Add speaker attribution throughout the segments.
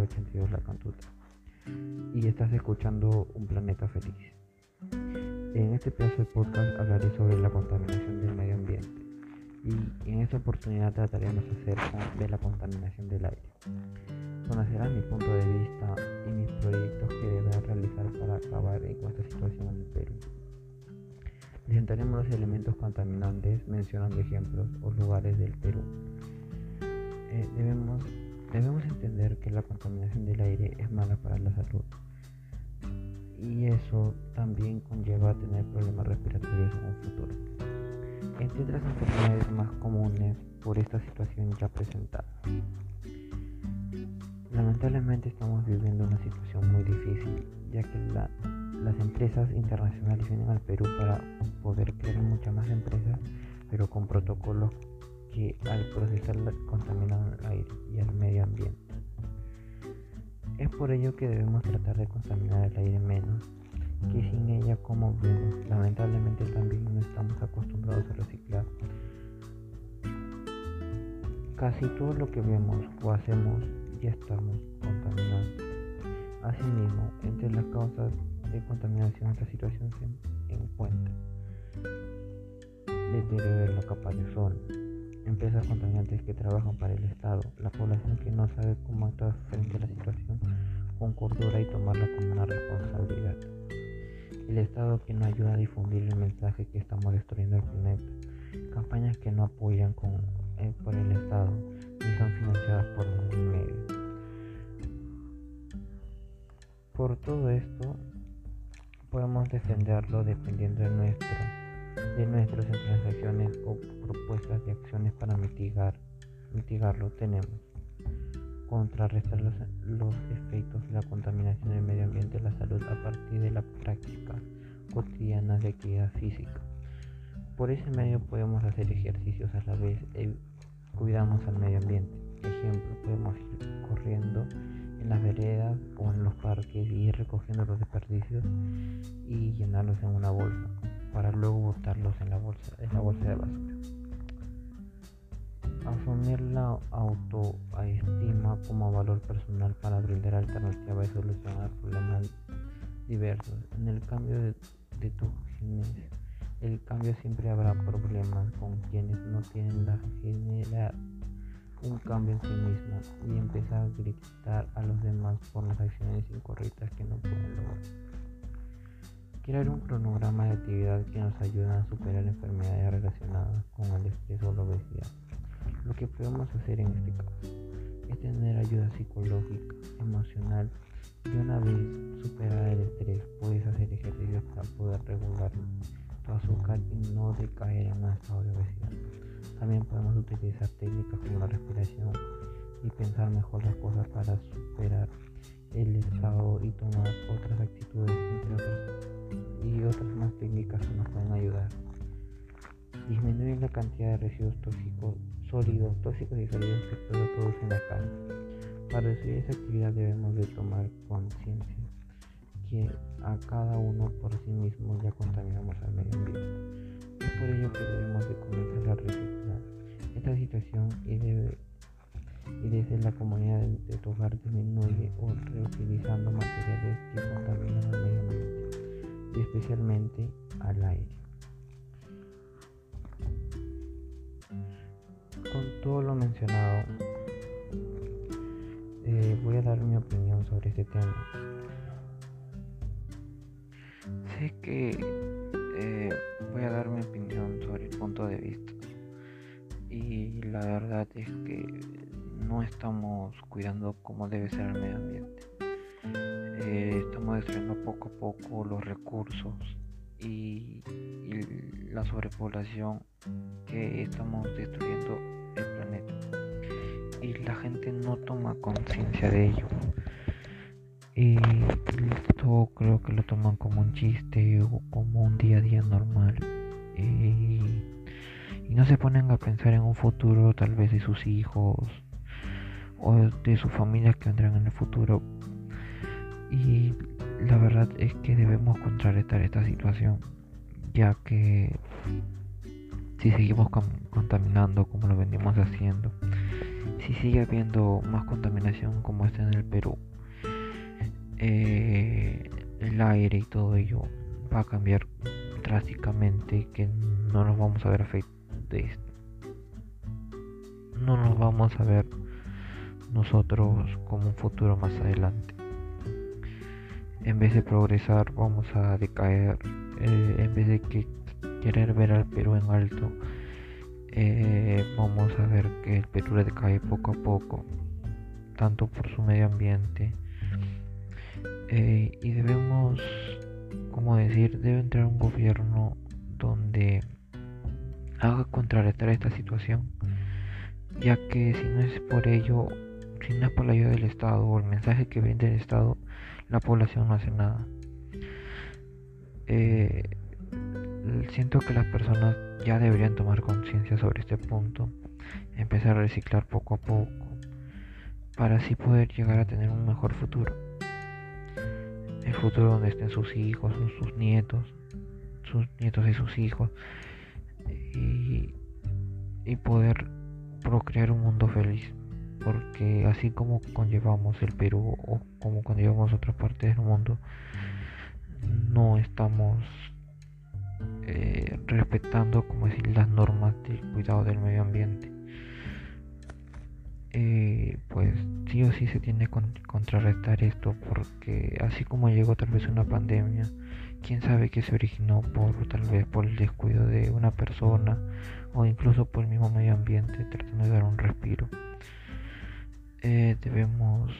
Speaker 1: 082 La Cantuta y estás escuchando Un Planeta Feliz. En este plazo de podcast hablaré sobre la contaminación del medio ambiente y en esta oportunidad trataremos acerca de la contaminación del aire. Conocerás mi punto de vista y mis proyectos que deberán realizar para acabar con esta situación en el Perú. Presentaremos los elementos contaminantes mencionando ejemplos o lugares del Perú. Eh, debemos, debemos entender que la contaminación del aire es mala para la salud y eso también conlleva a tener problemas respiratorios en un futuro. Entre otras enfermedades más comunes por esta situación ya presentada. Lamentablemente estamos viviendo una situación muy difícil, ya que las empresas internacionales vienen al Perú para poder crear muchas más empresas, pero con protocolos que al procesar contaminan el aire y el medio ambiente. Es por ello que debemos tratar de contaminar el aire menos, que sin ella como vemos, lamentablemente también no estamos acostumbrados a reciclar. Casi todo lo que vemos o hacemos ya estamos contaminando. Asimismo, entre las causas de contaminación esta situación se encuentra deterioro de la capa de ozono, empresas contaminantes que trabajan para el Estado, la población que no sabe cómo actuar frente a la situación con cordura y tomarla como una responsabilidad, el Estado que no ayuda a difundir el mensaje que estamos destruyendo el planeta, campañas que no apoyan con, eh, por el Estado ni son financiadas por ningún medio. Por todo esto, podemos defenderlo dependiendo de, nuestro, de nuestras transacciones o propuestas de acciones para mitigar, mitigarlo. Tenemos contrarrestar los, los efectos de la contaminación del medio ambiente y la salud a partir de la práctica cotidiana de actividad física. Por ese medio podemos hacer ejercicios a la vez y cuidamos al medio ambiente. Ejemplo, podemos ir corriendo en las veredas o en los parques y ir recogiendo los desperdicios y llenarlos en una bolsa para luego botarlos en la bolsa, en la bolsa de basura. Asumir la autoestima como valor personal para brindar alternativas y solucionar problemas diversos. En el cambio de, de tus genes, el cambio siempre habrá problemas con quienes no tienen la generalidad un cambio en sí mismo y empezar a gritar a los demás por las acciones incorrectas que no pueden lograr. Crear un cronograma de actividad que nos ayude a superar enfermedades relacionadas con el estrés o la obesidad. Lo que podemos hacer en este caso es tener ayuda psicológica, emocional y una vez superar el estrés puedes hacer ejercicios para poder regular tu azúcar y no decaer en un estado de obesidad. También podemos utilizar técnicas como la respiración y pensar mejor las cosas para superar el estado y tomar otras actitudes entre otras y otras más técnicas que nos pueden ayudar. Disminuir la cantidad de residuos tóxicos, sólidos, tóxicos y sólidos que producen la carne. Para reducir esa actividad debemos de tomar conciencia que a cada uno por sí mismo ya contaminamos al medio ambiente. Es por ello que debemos de comenzar a reciclar esta situación y, debe, y desde la comunidad de tu hogar disminuye o reutilizando materiales que contaminan al medio ambiente y especialmente al aire. Con todo lo mencionado, eh, voy a dar mi opinión sobre este tema. Sé que eh, voy a dar mi opinión sobre el punto de vista. Y la verdad es que no estamos cuidando como debe ser el medio ambiente. Eh, estamos destruyendo poco a poco los recursos y, y la sobrepoblación que estamos destruyendo el planeta. Y la gente no toma conciencia de ello. Y esto creo que lo toman como un chiste o como un día a día normal. Y, no se ponen a pensar en un futuro tal vez de sus hijos o de su familia que vendrán en el futuro. y es que debemos contrarrestar esta situación ya que si seguimos contaminando como lo venimos haciendo si sigue habiendo más contaminación como está en el Perú, eh, el aire y todo ello va a cambiar drásticamente que no nos vamos a ver afectados. No nos vamos a ver nosotros como un futuro más adelante. En vez de progresar vamos a decaer. Eh, en vez de que querer ver al Perú en alto, eh, vamos a ver que el Perú decae poco a poco, tanto por su medio ambiente. Eh, y debemos, como decir, debe entrar un gobierno donde haga contrarrestar esta situación, ya que si no es por ello, si no es por la ayuda del Estado o el mensaje que vende el Estado, la población no hace nada. Eh, siento que las personas ya deberían tomar conciencia sobre este punto, empezar a reciclar poco a poco, para así poder llegar a tener un mejor futuro. El futuro donde estén sus hijos, sus nietos, sus nietos y sus hijos, y, y poder procrear un mundo feliz. Porque así como conllevamos el Perú o como conllevamos otras partes del mundo, no estamos eh, respetando, como decir, las normas del cuidado del medio ambiente. Eh, pues sí o sí se tiene que contrarrestar esto porque así como llegó tal vez una pandemia, quién sabe que se originó por tal vez por el descuido de una persona o incluso por el mismo medio ambiente tratando de dar un respiro. Eh, debemos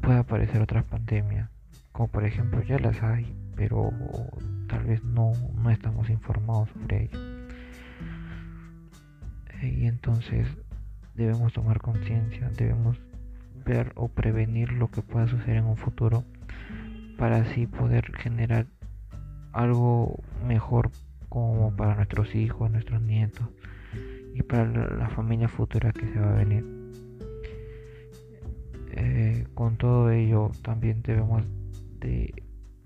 Speaker 1: puede aparecer otras pandemias como por ejemplo ya las hay pero tal vez no, no estamos informados sobre ello. Eh, y entonces debemos tomar conciencia, debemos ver o prevenir lo que pueda suceder en un futuro para así poder generar algo mejor como para nuestros hijos, nuestros nietos y para la familia futura que se va a venir. Con todo ello también debemos de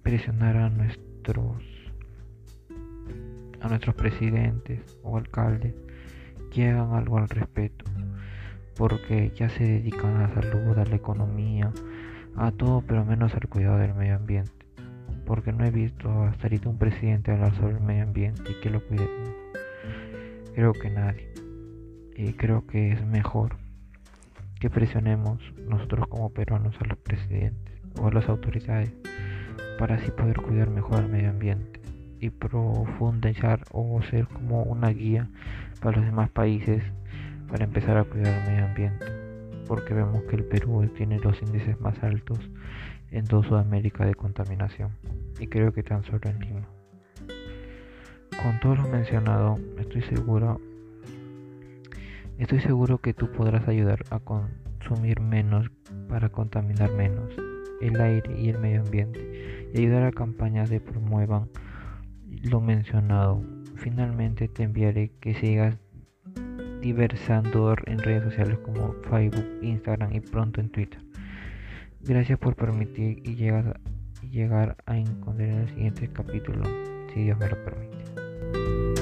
Speaker 1: presionar a nuestros a nuestros presidentes o alcaldes que hagan algo al respecto porque ya se dedican a la salud, a la economía, a todo pero menos al cuidado del medio ambiente porque no he visto hasta ahorita un presidente hablar sobre el medio ambiente y que lo cuide. Creo que nadie. Y creo que es mejor que presionemos nosotros como peruanos a los presidentes o a las autoridades para así poder cuidar mejor el medio ambiente y profundizar o ser como una guía para los demás países para empezar a cuidar el medio ambiente porque vemos que el Perú tiene los índices más altos en toda Sudamérica de contaminación y creo que tan solo en Lima. Con todo lo mencionado, estoy seguro estoy seguro que tú podrás ayudar a consumir menos para contaminar menos el aire y el medio ambiente y ayudar a campañas que promuevan lo mencionado. Finalmente te enviaré que sigas diversando en redes sociales como Facebook, Instagram y pronto en Twitter. Gracias por permitir y llegar, llegar a encontrar en el siguiente capítulo, si Dios me lo permite.